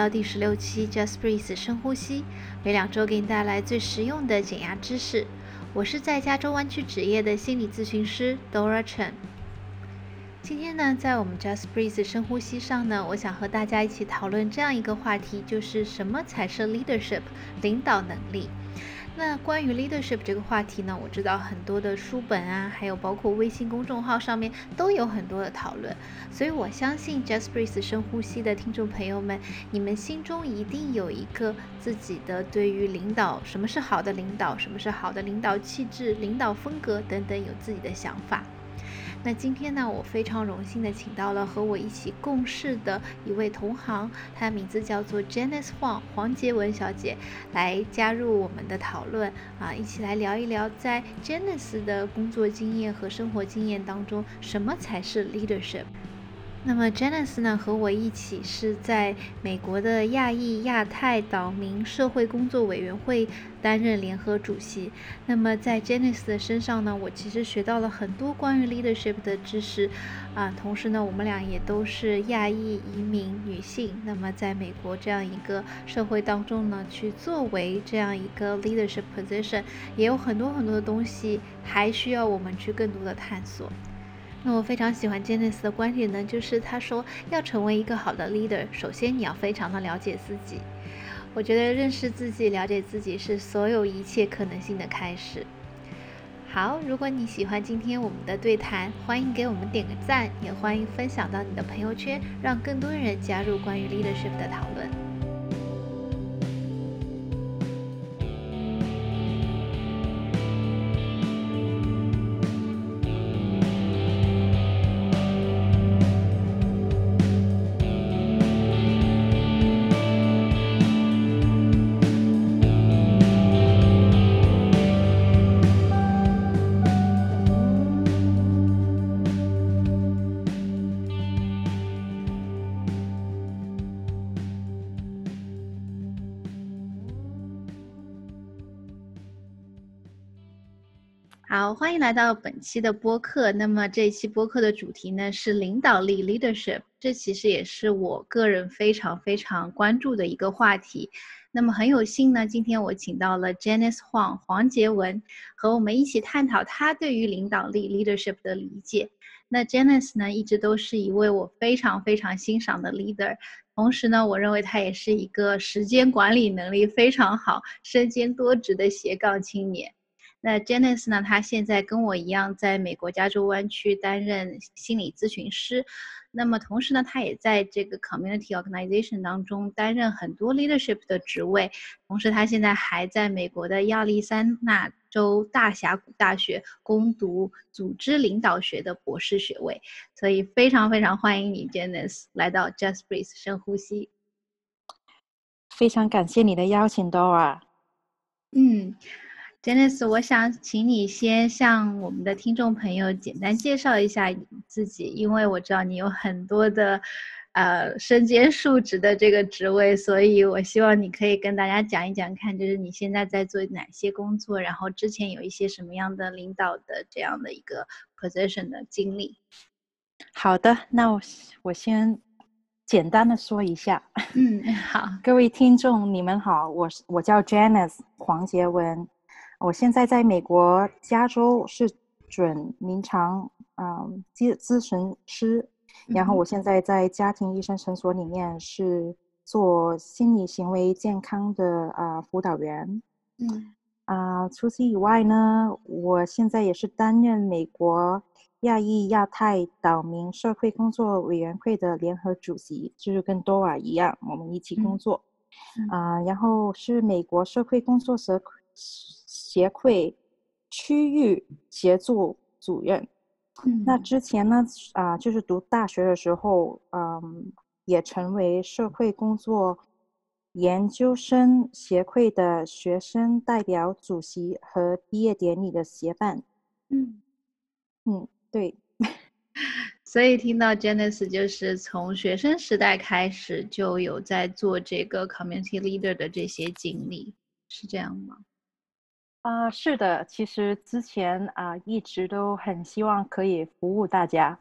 到第十六期 Just Breathe 深呼吸，每两周给你带来最实用的减压知识。我是在加州湾区职业的心理咨询师 Dora Chen。今天呢，在我们 Just Breathe 深呼吸上呢，我想和大家一起讨论这样一个话题，就是什么才是 leadership 领导能力。那关于 leadership 这个话题呢，我知道很多的书本啊，还有包括微信公众号上面都有很多的讨论，所以我相信 Just Breathe 深呼吸的听众朋友们，你们心中一定有一个自己的对于领导，什么是好的领导，什么是好的领导气质、领导风格等等，有自己的想法。那今天呢，我非常荣幸的请到了和我一起共事的一位同行，她的名字叫做 Janice Huang 黄杰文小姐，来加入我们的讨论啊，一起来聊一聊在 Janice 的工作经验和生活经验当中，什么才是 leadership。那么 Janice 呢和我一起是在美国的亚裔亚太岛民社会工作委员会担任联合主席。那么在 Janice 的身上呢，我其实学到了很多关于 leadership 的知识啊。同时呢，我们俩也都是亚裔移民女性。那么在美国这样一个社会当中呢，去作为这样一个 leadership position，也有很多很多的东西还需要我们去更多的探索。那我非常喜欢 Janice 的观点呢，就是他说要成为一个好的 leader，首先你要非常的了解自己。我觉得认识自己、了解自己是所有一切可能性的开始。好，如果你喜欢今天我们的对谈，欢迎给我们点个赞，也欢迎分享到你的朋友圈，让更多人加入关于 leadership 的讨论。好，欢迎来到本期的播客。那么这一期播客的主题呢是领导力 （leadership），这其实也是我个人非常非常关注的一个话题。那么很有幸呢，今天我请到了 Janice Huang 黄杰文，和我们一起探讨他对于领导力 （leadership） 的理解。那 Janice 呢，一直都是一位我非常非常欣赏的 leader，同时呢，我认为他也是一个时间管理能力非常好、身兼多职的斜杠青年。那 Janice 呢？她现在跟我一样，在美国加州湾区担任心理咨询师。那么同时呢，她也在这个 community organization 当中担任很多 leadership 的职位。同时，她现在还在美国的亚利桑那州大峡谷大学攻读组织领导学的博士学位。所以，非常非常欢迎你，Janice 来到 Just Breathe 深呼吸。非常感谢你的邀请，Dora。嗯。Janice，我想请你先向我们的听众朋友简单介绍一下你自己，因为我知道你有很多的，呃，身兼数职的这个职位，所以我希望你可以跟大家讲一讲，看就是你现在在做哪些工作，然后之前有一些什么样的领导的这样的一个 position 的经历。好的，那我我先简单的说一下。嗯，好，各位听众，你们好，我是我叫 Janice 黄杰文。我现在在美国加州是准临床嗯咨咨询师，然后我现在在家庭医生诊所里面是做心理行为健康的啊辅导员。嗯啊，除此以外呢，我现在也是担任美国亚裔亚太岛民社会工作委员会的联合主席，就是跟 Dora 一样，我们一起工作。啊，然后是美国社会工作社。协会区域协作主任。那之前呢，啊，就是读大学的时候，嗯，也成为社会工作研究生协会的学生代表主席和毕业典礼的协办。嗯嗯，对。所以听到 Janice 就是从学生时代开始就有在做这个 community leader 的这些经历，是这样吗？啊，是的，其实之前啊一直都很希望可以服务大家，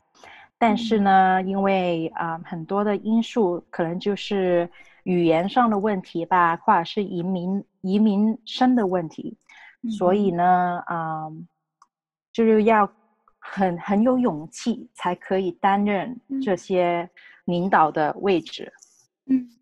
但是呢，因为啊很多的因素，可能就是语言上的问题吧，或者是移民移民生的问题，所以呢，啊，就是要很很有勇气才可以担任这些领导的位置。嗯。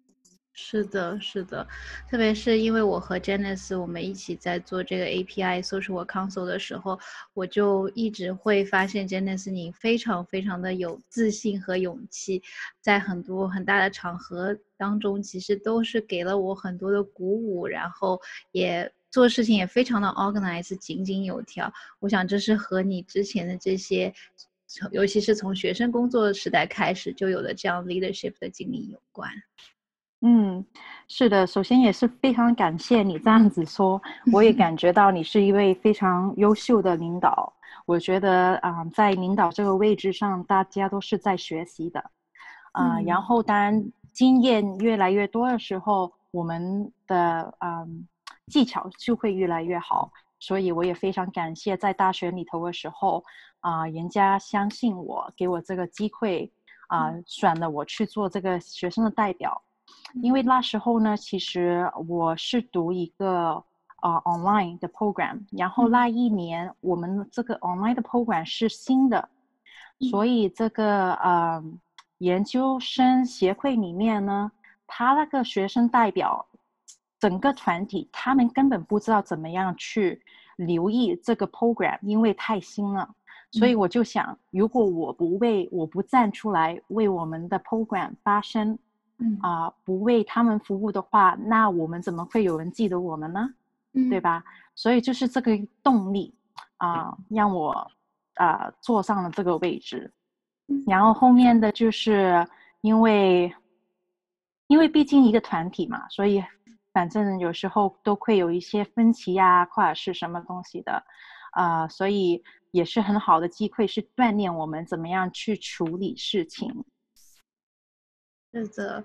是的，是的，特别是因为我和 Janice 我们一起在做这个 API Social Console 的时候，我就一直会发现 Janice 你非常非常的有自信和勇气，在很多很大的场合当中，其实都是给了我很多的鼓舞，然后也做事情也非常的 organize，井井有条。我想这是和你之前的这些，尤其是从学生工作时代开始就有的这样 leadership 的经历有关。嗯，是的，首先也是非常感谢你这样子说，我也感觉到你是一位非常优秀的领导。我觉得啊，在领导这个位置上，大家都是在学习的，啊，然后当经验越来越多的时候，我们的嗯技巧就会越来越好。所以我也非常感谢在大学里头的时候，啊，人家相信我，给我这个机会，啊，选了我去做这个学生的代表。因为那时候呢，其实我是读一个呃 online 的 program，然后那一年我们这个 online 的 program 是新的，所以这个呃研究生协会里面呢，他那个学生代表整个团体，他们根本不知道怎么样去留意这个 program，因为太新了，所以我就想，如果我不为我不站出来为我们的 program 发声。嗯啊，不为他们服务的话，那我们怎么会有人记得我们呢？嗯，对吧？所以就是这个动力啊，让我啊坐上了这个位置。然后后面的就是因为，因为毕竟一个团体嘛，所以反正有时候都会有一些分歧呀，或者是什么东西的啊，所以也是很好的机会，是锻炼我们怎么样去处理事情。是的，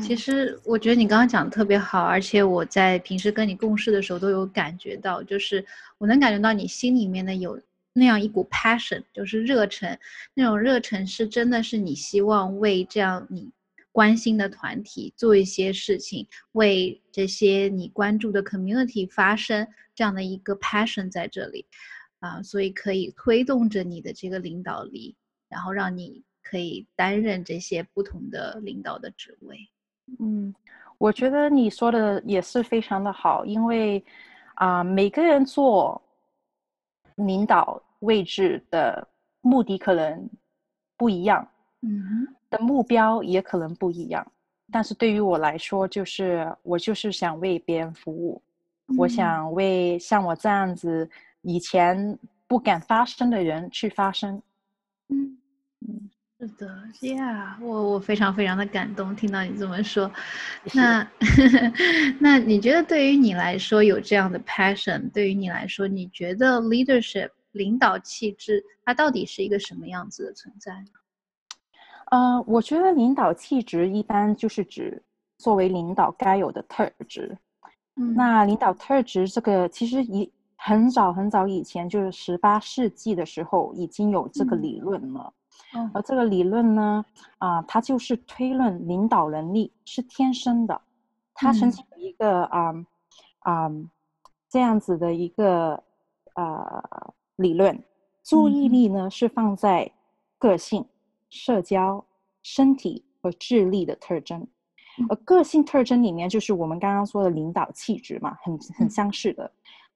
其实我觉得你刚刚讲的特别好，而且我在平时跟你共事的时候都有感觉到，就是我能感觉到你心里面的有那样一股 passion，就是热忱，那种热忱是真的是你希望为这样你关心的团体做一些事情，为这些你关注的 community 发声，这样的一个 passion 在这里，啊，所以可以推动着你的这个领导力，然后让你。可以担任这些不同的领导的职位。嗯，我觉得你说的也是非常的好，因为啊，每个人做领导位置的目的可能不一样，嗯，的目标也可能不一样。但是对于我来说，就是我就是想为别人服务，我想为像我这样子以前不敢发声的人去发声。嗯嗯。是的，Yeah，我我非常非常的感动，听到你这么说。那 那你觉得对于你来说有这样的 passion，对于你来说，你觉得 leadership 领导气质它到底是一个什么样子的存在呢？呃，我觉得领导气质一般就是指作为领导该有的特质。嗯，那领导特质这个其实一很早很早以前，就是十八世纪的时候已经有这个理论了。而这个理论呢，啊，它就是推论领导能力是天生的。它曾经有一个啊啊这样子的一个呃理论，注意力呢是放在个性、社交、身体和智力的特征。而个性特征里面就是我们刚刚说的领导气质嘛，很很相似的。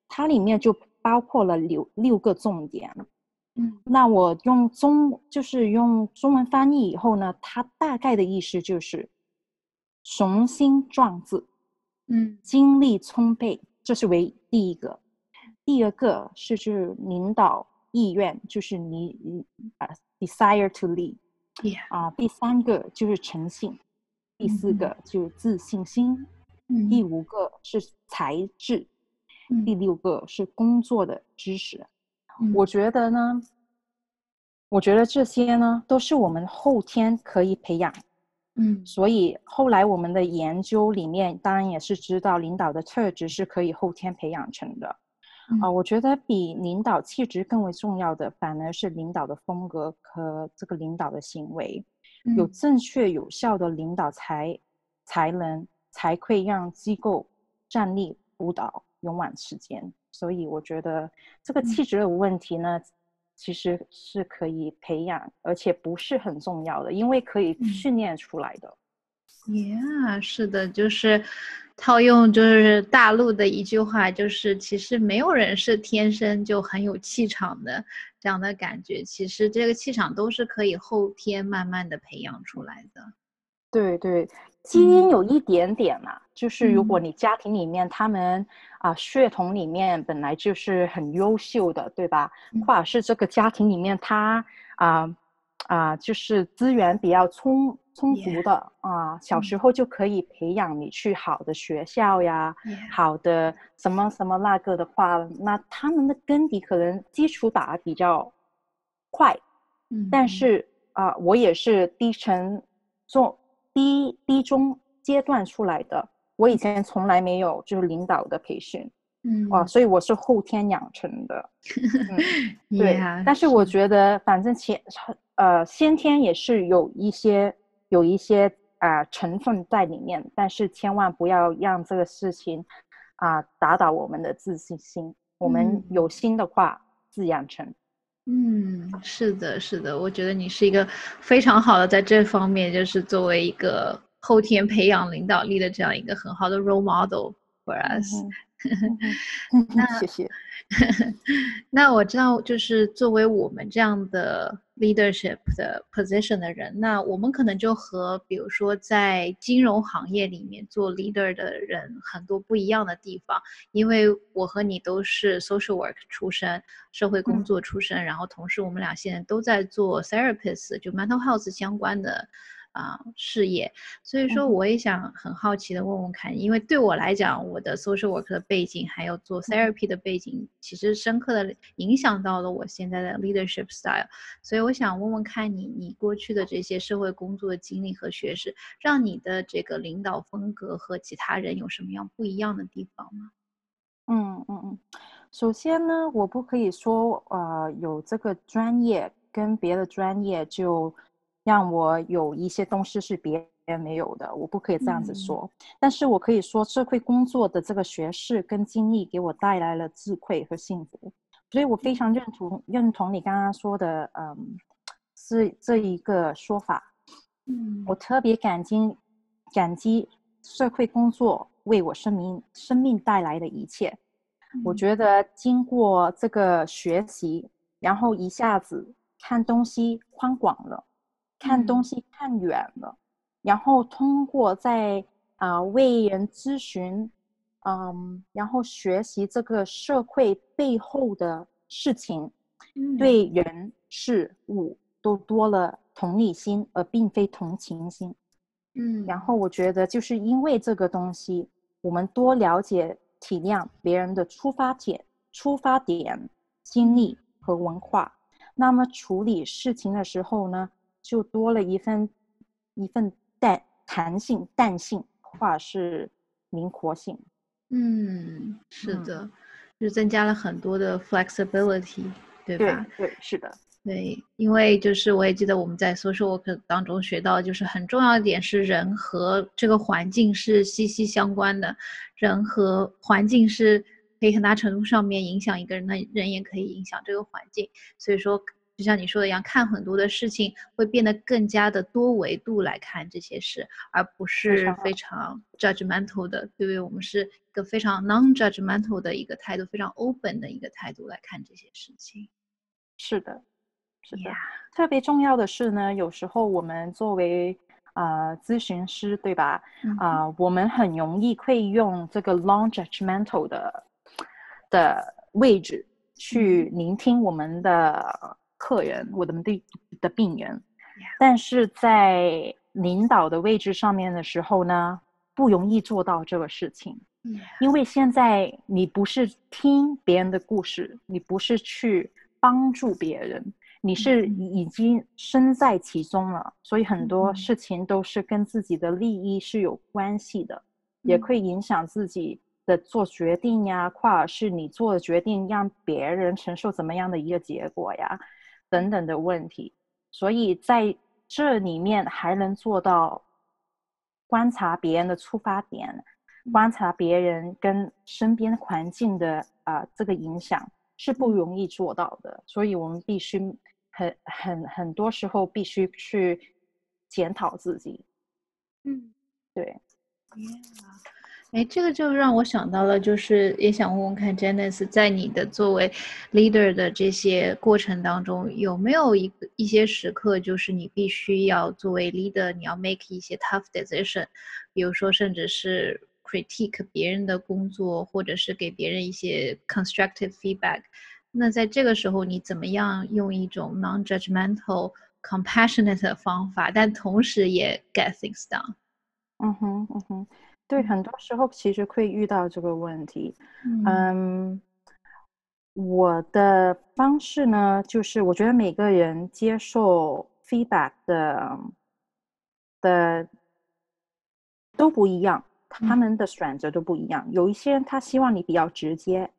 它里面就包括了六六个重点。那我用中就是用中文翻译以后呢，它大概的意思就是雄心壮志，嗯，精力充沛，这是为第一个。第二个是就是领导意愿，就是你你啊，desire to lead，啊，第三个就是诚信，第四个就是自信心，第五个是才智，第六个是工作的知识。我觉得呢，我觉得这些呢都是我们后天可以培养，嗯，所以后来我们的研究里面当然也是知道领导的特质是可以后天培养成的，啊，我觉得比领导气质更为重要的反而是领导的风格和这个领导的行为，有正确有效的领导才才能才会让机构站立不倒勇往直前。所以我觉得这个气质的问题呢，其实是可以培养，而且不是很重要的，因为可以训练出来的。Yeah，是的，就是套用就是大陆的一句话，就是其实没有人是天生就很有气场的这样的感觉，其实这个气场都是可以后天慢慢的培养出来的。对对，基因有一点点嘛，就是如果你家庭里面他们啊血统里面本来就是很优秀的，对吧？或者是这个家庭里面他啊啊就是资源比较充。充足的啊，小时候就可以培养你去好的学校呀，好的什么什么那个的话，那他们的根底可能基础打比较快。嗯，但是啊，我也是低层中低低中阶段出来的，我以前从来没有就是领导的培训，嗯，哦，所以我是后天养成的。对，但是我觉得反正前呃先天也是有一些。有一些啊成分在里面，但是千万不要让这个事情啊打倒我们的自信心。我们有心的话，自养成。嗯，是的，是的，我觉得你是一个非常好的在这方面，就是作为一个后天培养领导力的这样一个很好的 role model for us。那谢谢。那我知道，就是作为我们这样的 leadership 的 position 的人，那我们可能就和比如说在金融行业里面做 leader 的人很多不一样的地方，因为我和你都是 social work 出身，社会工作出身，然后同时我们俩现在都在做 therapist，就 mental health 相关的。啊，事业，所以说我也想很好奇的问问看，因为对我来讲，我的 social work 的背景还有做 therapy 的背景，其实深刻的影响到了我现在的 leadership style。所以我想问问看你，你过去的这些社会工作的经历和学识，让你的这个领导风格和其他人有什么样不一样的地方吗？嗯嗯嗯，首先呢，我不可以说呃有这个专业跟别的专业就。让我有一些东西是别人没有的，我不可以这样子说。但是我可以说，社会工作的这个学识跟经历给我带来了智慧和幸福，所以我非常认同认同你刚刚说的，嗯，是这一个说法。嗯，我特别感激感激社会工作为我生命生命带来的一切。我觉得经过这个学习，然后一下子看东西宽广了。看东西看远了，然后通过在啊为人咨询，嗯，然后学习这个社会背后的事情，对人事物都多了同理心，而并非同情心。嗯，然后我觉得就是因为这个东西，我们多了解体谅别人的出发点、出发点、经历和文化，那么处理事情的时候呢？就多了一份一份弹弹性、弹性，或者是灵活性。嗯，是的，就增加了很多的 flexibility，对吧？对，是的，对，因为就是我也记得我们在 social work 当中学到，就是很重要的点是人和这个环境是息息相关的，人和环境是可以很大程度上面影响一个人的人，也可以影响这个环境，所以说。就像你说的一样，看很多的事情会变得更加的多维度来看这些事，而不是非常 judgmental 的，对不对？我们是一个非常 non-judgmental 的一个态度，非常 open 的一个态度来看这些事情。是的，是的。特别重要的是呢，有时候我们作为啊咨询师，对吧？啊，我们很容易会用这个 long judgmental 的的位置去聆听我们的。客人，我的的的病人，但是在领导的位置上面的时候呢，不容易做到这个事情。因为现在你不是听别人的故事，你不是去帮助别人，你是已经身在其中了，所以很多事情都是跟自己的利益是有关系的，也会影响自己的做决定呀，或者是你做的决定让别人承受怎么样的一个结果呀。等等的问题，所以在这里面还能做到观察别人的出发点，观察别人跟身边环境的啊这个影响是不容易做到的，所以我们必须很很很多时候必须去检讨自己。嗯，对。哎，这个就让我想到了，就是也想问问看，Janice，在你的作为 leader 的这些过程当中，有没有一个一些时刻，就是你必须要作为 leader，你要 make 一些 tough decision，比如说，甚至是 critique 别人的工作，或者是给别人一些 constructive feedback。那在这个时候，你怎么样用一种 non-judgmental、compassionate 的方法，但同时也 get things done？嗯哼，嗯哼。对，很多时候其实会遇到这个问题。嗯，我的方式呢，就是我觉得每个人接受 feedback 的的都不一样，他们的选择都不一样。有一些人他希望你比较直接，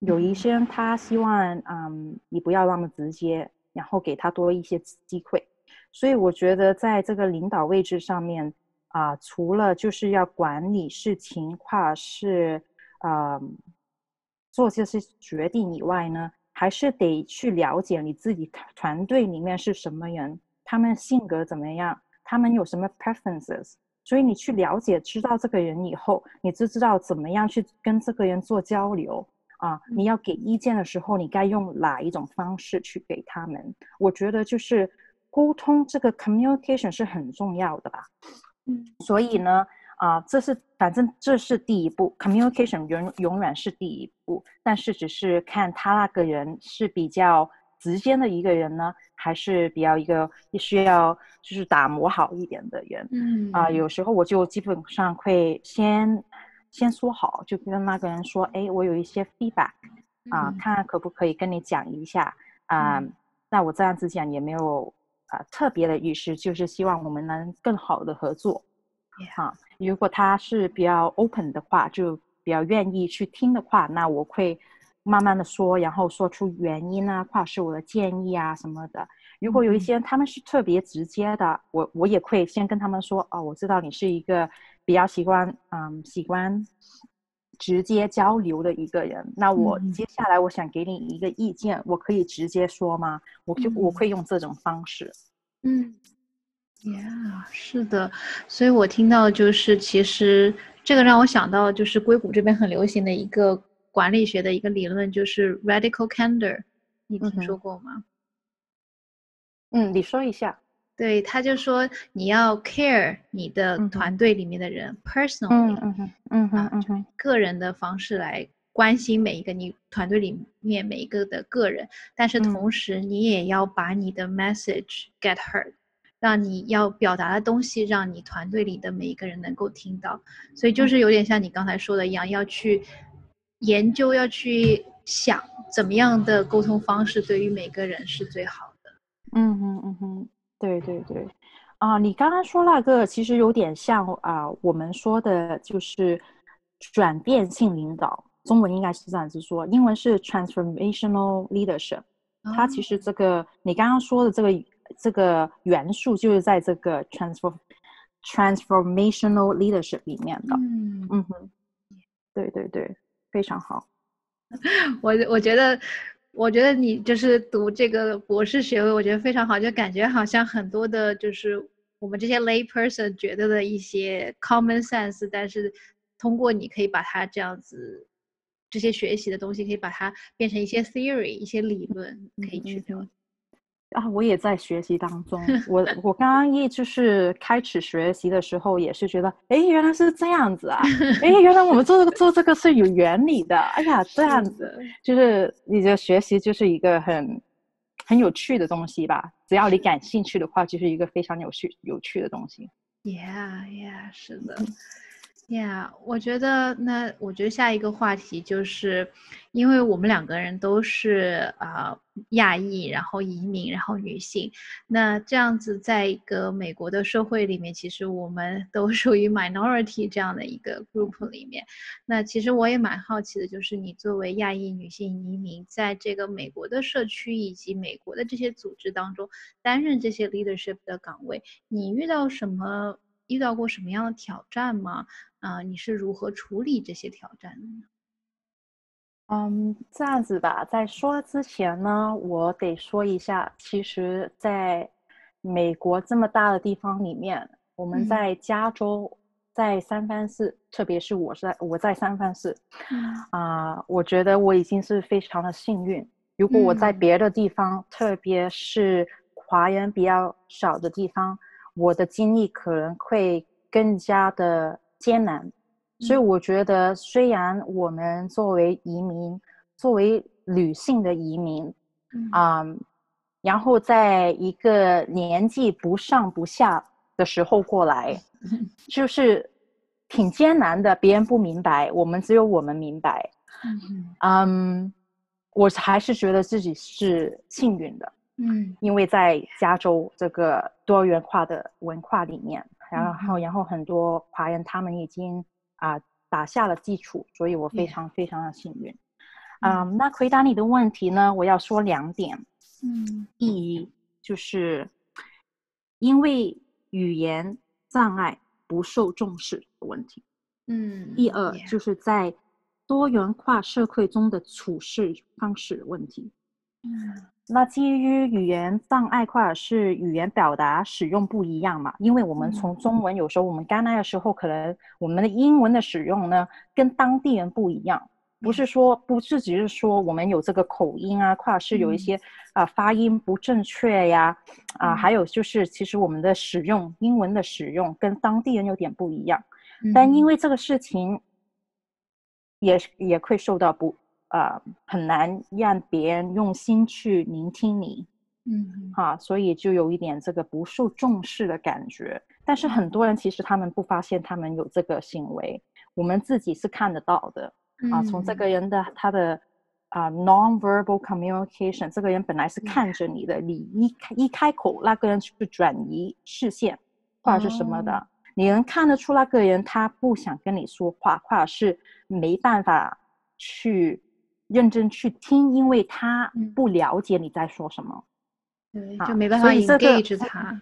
有一些人他希望嗯你不要那么直接，然后给他多一些机会。所以我觉得在这个领导位置上面。啊，除了就是要管理事情，或是呃做这些决定以外呢，还是得去了解你自己团队里面是什么人，他们性格怎么样，他们有什么 preferences。所以你去了解、知道这个人以后，你就知道怎么样去跟这个人做交流啊。你要给意见的时候，你该用哪一种方式去给他们？我觉得就是沟通这个 communication 是很重要的吧。嗯，所以呢，啊，这是反正这是第一步，communication 永永远是第一步，但是只是看他那个人是比较直接的一个人呢，还是比较一个需要就是打磨好一点的人。嗯，啊，有时候我就基本上会先先说好，就跟那个人说，哎，我有一些 feedback，啊，看看可不可以跟你讲一下啊？那我这样子讲也没有。啊，特别的意思就是希望我们能更好的合作。啊，如果他是比较 open 的话，就比较愿意去听的话，那我会慢慢的说，然后说出原因啊，或者是我的建议啊什么的。如果有一些他们是特别直接的，我我也会先跟他们说，哦，我知道你是一个比较喜欢，嗯，喜欢。直接交流的一个人，那我接下来我想给你一个意见，我可以直接说吗？我就我会用这种方式。嗯，Yeah，是的，所以我听到就是，其实这个让我想到就是硅谷这边很流行的一个管理学的一个理论，就是 Radical Candor，你听说过吗？嗯，你说一下。对，他就说你要 care 你的团队里面的人，personally，嗯嗯嗯嗯嗯，个人的方式来关心每一个你团队里面每一个的个人，但是同时你也要把你的 message get heard，让你要表达的东西让你团队里的每一个人能够听到，所以就是。有点像你刚才说的一样，要去研究，要去想怎么样的沟通方式对于每个人是最好的。嗯哼嗯哼。对对对，啊，你刚刚说那个其实有点像啊，我们说的就是转变性领导，中文应该是这样子说，英文是 transformational leadership。它其实这个你刚刚说的这个这个元素就是在这个 transform transformational leadership 里面的。嗯嗯哼，对对对，非常好。我我觉得。我觉得你就是读这个博士学位，我觉得非常好，就感觉好像很多的，就是我们这些 lay person 觉得的一些 common sense，但是通过你可以把它这样子，这些学习的东西可以把它变成一些 theory，一些理论，可以去。啊，我也在学习当中。我我刚刚一就是开始学习的时候，也是觉得，哎，原来是这样子啊！哎，原来我们做这个做这个是有原理的。哎呀，这样子，就是你的学习就是一个很很有趣的东西吧？只要你感兴趣的话，就是一个非常有趣有趣的东西。Yeah, yeah，是的。呀，我觉得那我觉得下一个话题就是，因为我们两个人都是啊亚裔，然后移民，然后女性，那这样子在一个美国的社会里面，其实我们都属于 minority 这样的一个 group 里面。那其实我也蛮好奇的，就是你作为亚裔女性移民，在这个美国的社区以及美国的这些组织当中担任这些 leadership 的岗位，你遇到什么？遇到过什么样的挑战吗？啊，你是如何处理这些挑战的呢？嗯，这样子吧，在说之前呢，我得说一下，其实在美国这么大的地方里面，我们在加州，在三藩市，特别是我在我在三藩市，啊，我觉得我已经是非常的幸运。如果我在别的地方，特别是华人比较少的地方，我的经历可能会更加的艰难。所以我觉得，虽然我们作为移民，作为女性的移民，啊，然后在一个年纪不上不下的时候过来，就是挺艰难的。别人不明白，我们只有我们明白。嗯，我还是觉得自己是幸运的。嗯，因为在加州这个多元化的文化里面，然后然后很多华人他们已经。啊，打下了基础，所以我非常非常的幸运。嗯，那回答你的问题呢，我要说两点。嗯，第一就是因为语言障碍不受重视的问题。嗯，第二就是在多元化社会中的处事方式问题。嗯。那基于语言障碍或者是语言表达使用不一样嘛？因为我们从中文有时候我们刚来的时候，可能我们的英文的使用呢跟当地人不一样，不是说不是只是说我们有这个口音啊，或者是有一些啊发音不正确呀，啊，还有就是其实我们的使用英文的使用跟当地人有点不一样，但因为这个事情也也会受到不。呃，很难让别人用心去聆听你，嗯，哈，所以就有一点这个不受重视的感觉。但是很多人其实他们不发现他们有这个行为，我们自己是看得到的啊。从这个人的他的啊 non-verbal communication，这个人本来是看着你的，你一一开口，那个人就转移视线或者是什么的，你能看得出那个人他不想跟你说话，或者是没办法去。认真去听，因为他不了解你在说什么，对，就没办法 engage 他。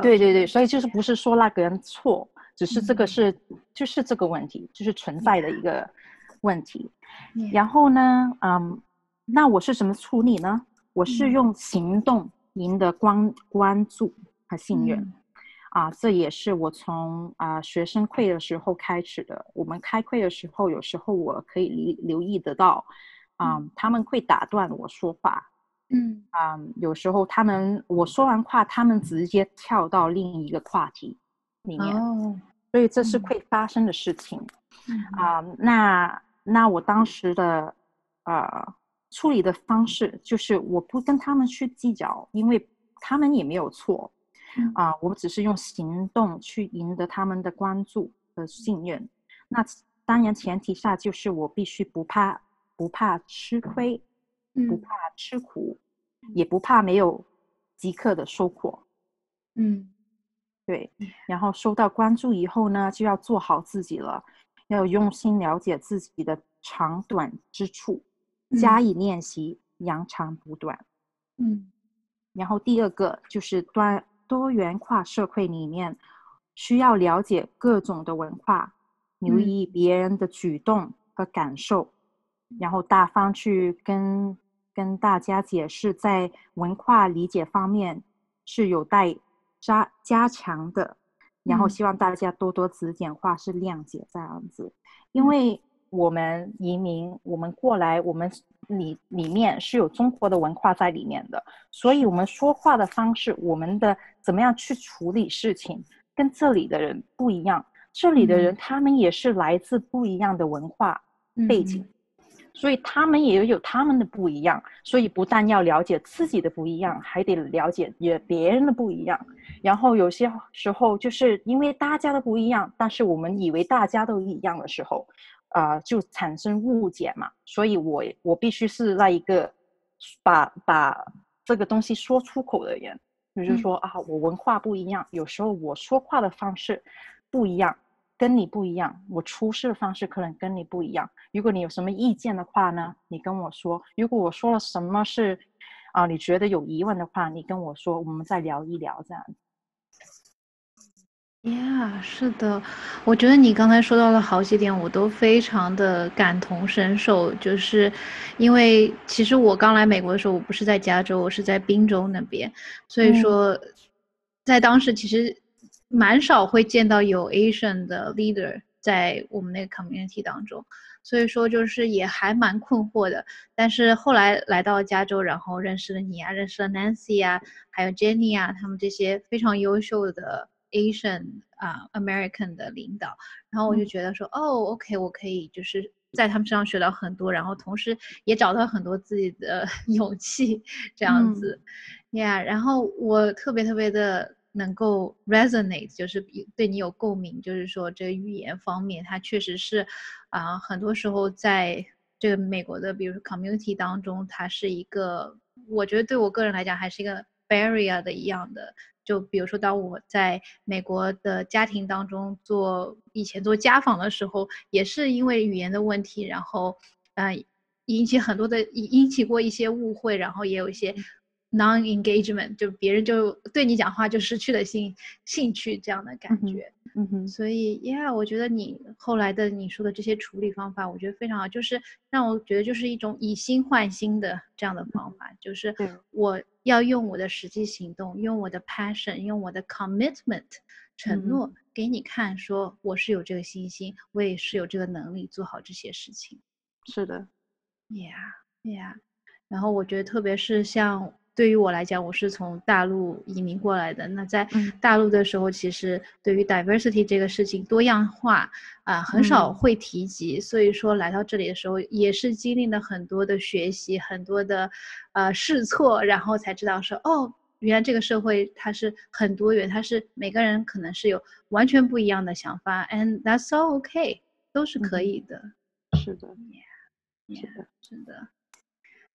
对对对，所以就是不是说那个人错，只是这个是就是这个问题，就是存在的一个问题。然后呢，嗯，那我是怎么处理呢？我是用行动赢得关关注和信任。啊，这也是我从啊学生会的时候开始的。我们开会的时候，有时候我可以留留意得到。啊，他们会打断我说话，嗯，啊，有时候他们我说完话，他们直接跳到另一个话题里面，所以这是会发生的事情，啊，那那我当时的呃处理的方式就是我不跟他们去计较，因为他们也没有错，啊，我只是用行动去赢得他们的关注和信任。那当然前提下就是我必须不怕。不怕吃亏，不怕吃苦，也不怕没有即刻的收获。嗯，对。然后收到关注以后呢，就要做好自己了，要用心了解自己的长短之处，加以练习，扬长补短。嗯。然后第二个就是端多元化社会里面，需要了解各种的文化，留意别人的举动和感受。然后大方去跟跟大家解释，在文化理解方面是有待加加强的。然后希望大家多多指点，或是谅解这样子。因为我们移民，我们过来，我们里里面是有中国的文化在里面的，所以我们说话的方式，我们的怎么样去处理事情，跟这里的人不一样。这里的人他们也是来自不一样的文化背景。所以他们也有他们的不一样，所以不但要了解自己的不一样，还得了解也别人的不一样。然后有些时候就是因为大家的不一样，但是我们以为大家都一样的时候，啊，就产生误解嘛。所以我我必须是那一个把把这个东西说出口的人，就是说啊，我文化不一样，有时候我说话的方式不一样。跟你不一样，我出事的方式可能跟你不一样。如果你有什么意见的话呢，你跟我说。如果我说了什么是，啊，你觉得有疑问的话，你跟我说，我们再聊一聊这样。呀，是的，我觉得你刚才说到了好几点，我都非常的感同身受。就是因为其实我刚来美国的时候，我不是在加州，我是在宾州那边，所以说在当时其实蛮少会见到有 Asian 的 leader 在我们那个 community 当中，所以说就是也还蛮困惑的。但是后来来到加州，然后认识了你啊，认识了 Nancy 啊，还有 Jenny 啊，他们这些非常优秀的。Asian 啊，American 的领导，然后我就觉得说，哦，OK，我可以就是在他们身上学到很多，然后同时也找到很多自己的 勇气，这样子，Yeah，然后我特别特别的能够 resonate，就是对你有共鸣，就是说这个语言方面，它确实是啊，很多时候在这个美国的，比如说 community 当中，它是一个，我觉得对我个人来讲，还是一个 barrier 的一样的。就比如说，当我在美国的家庭当中做以前做家访的时候，也是因为语言的问题，然后，嗯，引起很多的引引起过一些误会，然后也有一些。Non-engagement 就别人就对你讲话就失去了兴兴趣这样的感觉，嗯哼，所以，yeah，我觉得你后来的你说的这些处理方法，我觉得非常好，就是让我觉得就是一种以心换心的这样的方法，就是我要用我的实际行动，用我的 passion，用我的 commitment 承诺给你看，说我是有这个信心，我也是有这个能力做好这些事情。是的，yeah，yeah，然后我觉得特别是像。对于我来讲，我是从大陆移民过来的。那在大陆的时候，其实对于 diversity 这个事情，多样化啊，很少会提及。所以说来到这里的时候，也是经历了很多的学习，很多的呃试错，然后才知道说，哦，原来这个社会它是很多元，它是每个人可能是有完全不一样的想法，and that's all okay，都是可以的。是的是的，是的。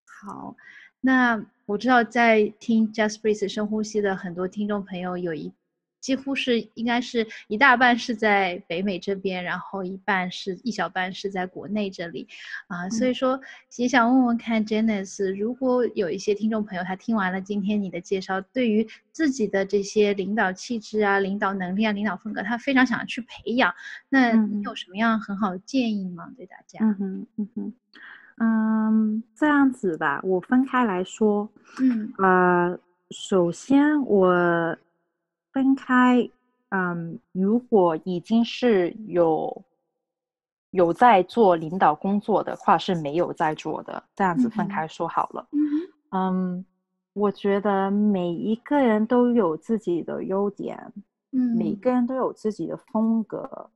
好。那我知道，在听 Just Breathe 深呼吸的很多听众朋友，有一几乎是应该是一大半是在北美这边，然后一半是一小半是在国内这里，啊，所以说也想问问看 Janice，如果有一些听众朋友他听完了今天你的介绍，对于自己的这些领导气质啊、领导能力啊、领导风格，他非常想去培养，那你有什么样很好的建议吗？对大家？嗯哼，嗯哼。嗯，这样子吧，我分开来说。嗯，呃，首先我分开，嗯，如果已经是有有在做领导工作的话，是没有在做的，这样子分开说好了。嗯，我觉得每一个人都有自己的优点，嗯，每个人都有自己的风格。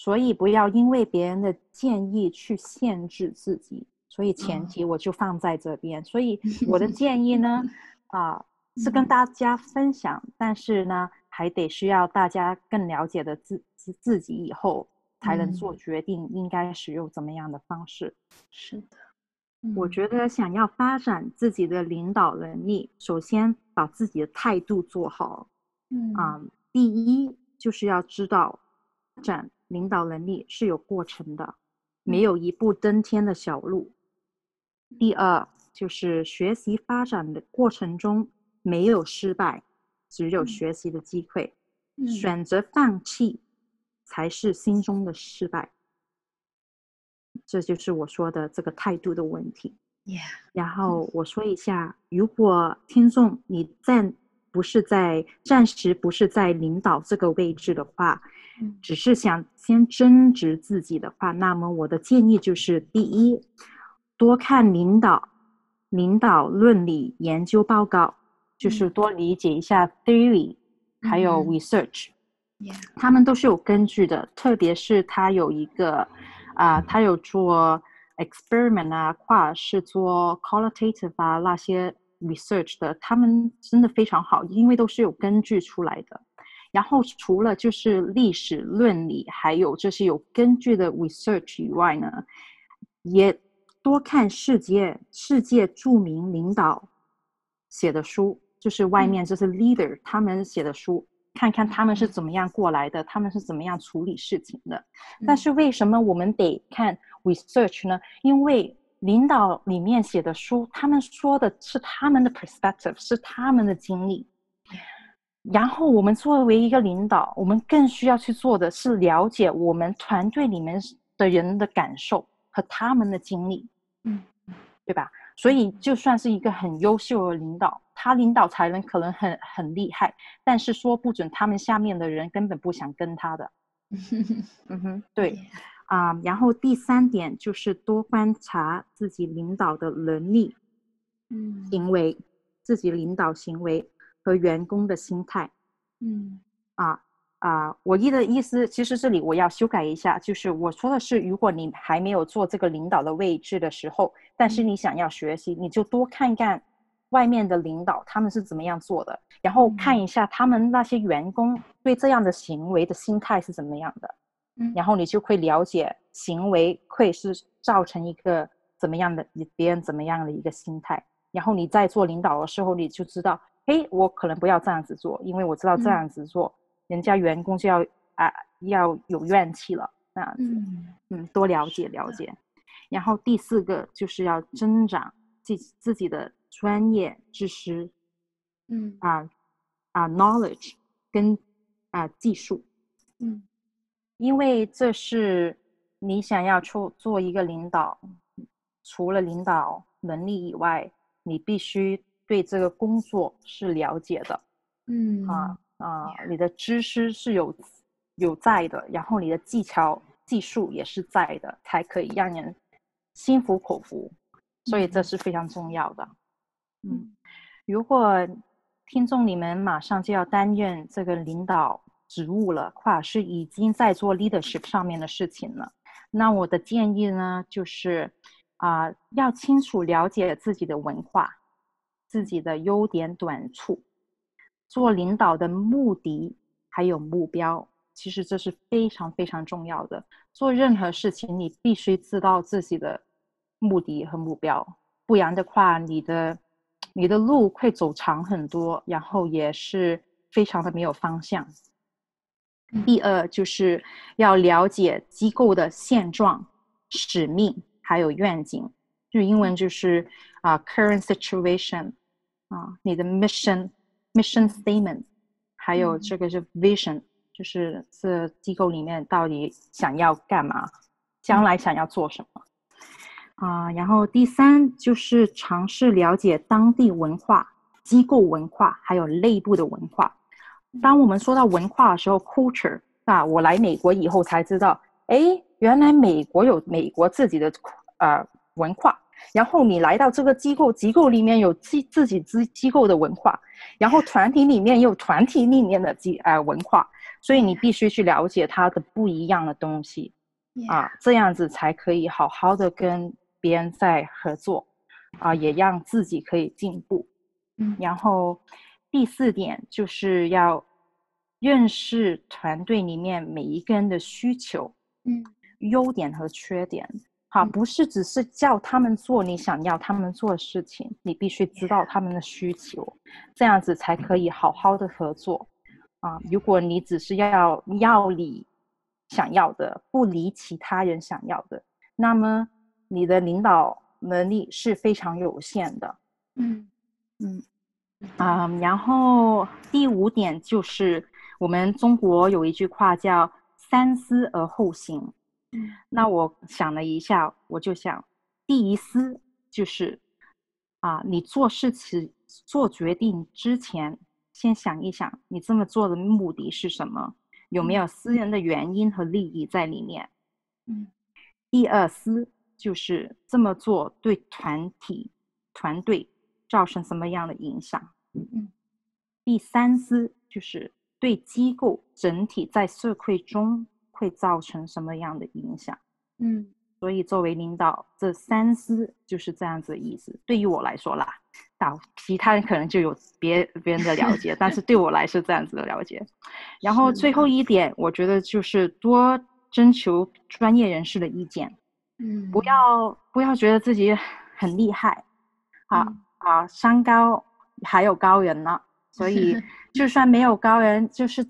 所以不要因为别人的建议去限制自己，所以前提我就放在这边。所以我的 建议呢，啊，是跟大家分享，但是呢，还得需要大家更了解的自自自己以后才能做决定，应该使用怎么样的方式。是的，我觉得想要发展自己的领导能力，首先把自己的态度做好。嗯啊，第一就是要知道展。领导能力是有过程的，没有一步登天的小路。第二，就是学习发展的过程中没有失败，只有学习的机会。选择放弃才是心中的失败。这就是我说的这个态度的问题。然后我说一下，如果听众你暂不是在暂时不是在领导这个位置的话。只是想先增值自己的话，那么我的建议就是：第一，多看领导领导论理研究报告，就是多理解一下 theory，还有 research，他们都是有根据的。特别是他有一个啊，他有做 experiment 啊，或是做 qualitative 啊那些 research 的，他们真的非常好，因为都是有根据出来的。然后除了就是历史论理，还有这些有根据的 research 以外呢，也多看世界世界著名领导写的书，就是外面就是 leader 他们写的书，看看他们是怎么样过来的，他们是怎么样处理事情的。但是为什么我们得看 research 呢？因为领导里面写的书，他们说的是他们的 perspective，是他们的经历。然后我们作为一个领导，我们更需要去做的是了解我们团队里面的人的感受和他们的经历，嗯，对吧？所以就算是一个很优秀的领导，他领导才能可能很很厉害，但是说不准他们下面的人根本不想跟他的。嗯哼，对，啊，然后第三点就是多观察自己领导的能力、嗯行为，自己领导行为和员工的心态。嗯。啊啊，我意的意思，其实这里我要修改一下，就是我说的是，如果你还没有做这个领导的位置的时候，但是你想要学习，你就多看看外面的领导他们是怎么样做的，然后看一下他们那些员工对这样的行为的心态是怎么样的，嗯。然后你就会了解行为会是造成一个怎么样的别人怎么样的一个心态，然后你在做领导的时候，你就知道，嘿，我可能不要这样子做，因为我知道这嗯样子做，人家员工就要啊要有怨气了，那样子。嗯嗯，多了解了解。然后第四个就是要增长自己自己的专业知识嗯啊啊 knowledge 跟啊技术，嗯因为这是你想要出做一个领导，除了领导能力以外，你必须对这个工作是了解的。嗯啊啊，你的知识是有有在的，然后你的技巧技术也是在的，才可以让人心服口服，所以这嗯是非常重要的。嗯，嗯如果听众你们马上就要担任这个领导职务了，或者是已经在做 leadership 上面的事情了，那我的建议呢，就是啊、要清楚了解自己的文化、自己的优点短处，做领导的目的还有目标，其实这是非常非常重要的。做任何事情，你必须知道自己的目的和目标，不然的话，你的你的路会走长很多，然后也是非常的没有方向。嗯第二就是要了解机构的现状、使命还有愿景，就英文就是啊、current situation 啊、你的 mission mission statement，还有嗯这个是 vision，就是这机构里面到底想要干嘛，将来想要做什么。啊、然后第三就是尝试了解当地文化、机构文化，还有内部的文化。当我们说到文化的时候，culture 啊，我来美国以后才知道，哎，原来美国有美国自己的呃文化。然后你来到这个机构，机构里面有自自己机机构的文化，然后团体里面有团体里面的机呃文化，所以你必须去了解它的不一样的东西。啊，这样子才可以好好的跟别人在合作，啊，也让自己可以进步。嗯然后第四点就是要认识团队里面每一个人的需求、嗯优点和缺点。好，嗯不是只是叫他们做你想要他们做的事情，你必须知道他们的需求，这样子才可以好好的合作。啊，如果你只是要要你想要的，不理其他人想要的，那么你的领导能力是非常有限的。嗯嗯啊、然后第五点就是我们中国有一句话叫“三思而后行”。嗯那我想了一下，我就想，第一思就是啊，你做事情、做决定之前，先想一想，你这么做的目的是什么？有没有私人的原因和利益在里面？嗯第二思就是这么做对团体、团队造成什么样的影响？嗯第三思就是对机构整体在社会中会造成什么样的影响。嗯所以作为领导，这三思就是这样子的意思。对于我来说啦，到其他人可能就有别别人的了解，但是对我来说这样子的了解。然后最后一点，我觉得就是多征求专业人士的意见。嗯，不要不要觉得自己很厉害，啊、嗯啊，山高还有高人呢，所以 就算没有高人，就是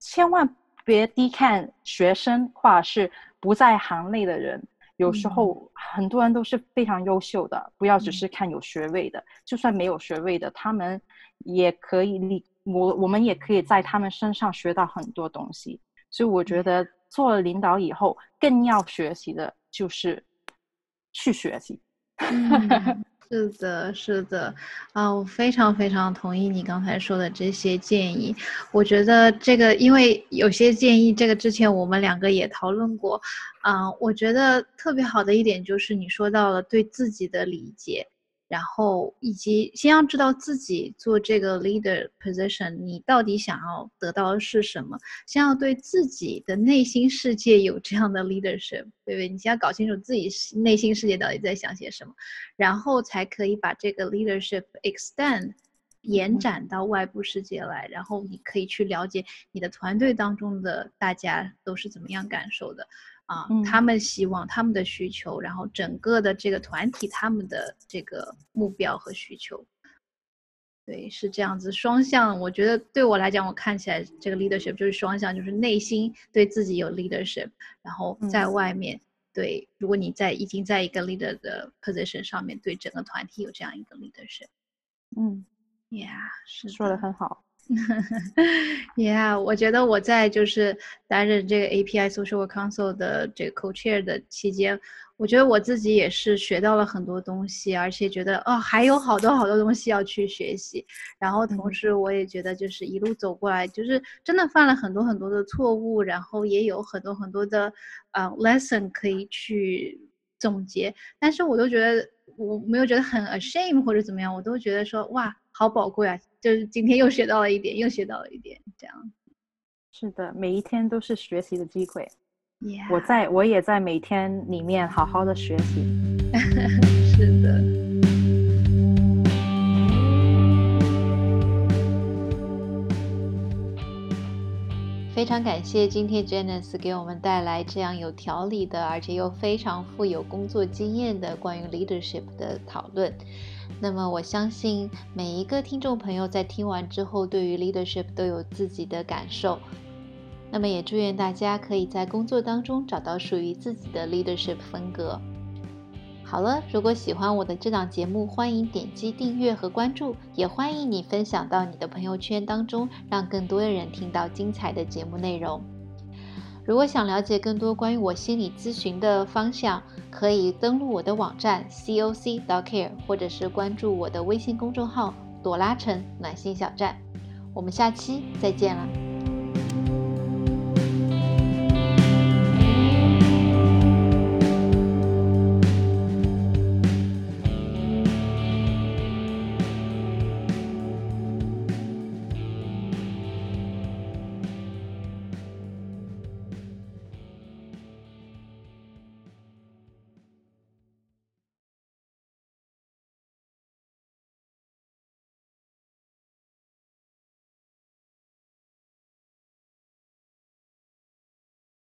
千万别低看学生或者是不在行内的人。有时嗯候很多人都是非常优秀的，不要只嗯是看有学位的，就算没有学位的，他们也可以你我我们也可以在他们身上学到很多东西。所以我觉得做了领导以后，更要学习的就是去学习。是的，是的，啊，我非常非常同意你刚才说的这些建议。我觉得这个，因为有些建议，这个之前我们两个也讨论过，啊，我觉得特别好的一点就是你说到了对自己的理解。然后，以及先要知道自己做这个 leader position，你到底想要得到的是什么？先要对自己的内心世界有这样的 leadership，对不对？你先要搞清楚自己内心世界到底在想些什么，然后才可以把这个 leadership extend 延展到外部世界来。然后你可以去了解你的团队当中的大家都是怎么样感受的。啊，他们希望他们的需求，然后整个的这个团体他们的这个目标和需求，对，是这样子双向。我觉得对我来讲，我看起来这个 leadership 就是双向，就是内心对自己有 leadership，然后在外面对，如果你在已经在一个 leader 的 position 上面，对整个团体有这样一个 leadership。嗯，Yeah，是说的很好。Yeah，我觉得我在就是担任这个 API Social Council 的这个 Co-Chair 的期间，我觉得我自己也是学到了很多东西，而且觉得哦还有好多好多东西要去学习。然后同时我也觉得就是一路走过来，就是真的犯了很多很多的错误，然后也有很多很多的呃 lesson 可以去总结。但是我都觉得我没有觉得很 ashamed 或者怎么样，我都觉得说哇好宝贵啊。就是今天又学到了一点，又学到了一点，这样。是的，每一天都是学习的机会。我在我也在每天里面好好的学习。是的。非常感谢今天 Janice 给我们带来这样有条理的，而且又非常富有工作经验的关于 leadership 的讨论。那么我相信每一个听众朋友在听完之后，对于 leadership 都有自己的感受。那么也祝愿大家可以在工作当中找到属于自己的 leadership 风格。好了，如果喜欢我的这档节目，欢迎点击订阅和关注，也欢迎你分享到你的朋友圈当中，让更多的人听到精彩的节目内容。如果想了解更多关于我心理咨询的方向，可以登录我的网站 c o c dot care，或者是关注我的微信公众号“朵拉城暖心小站”。我们下期再见了。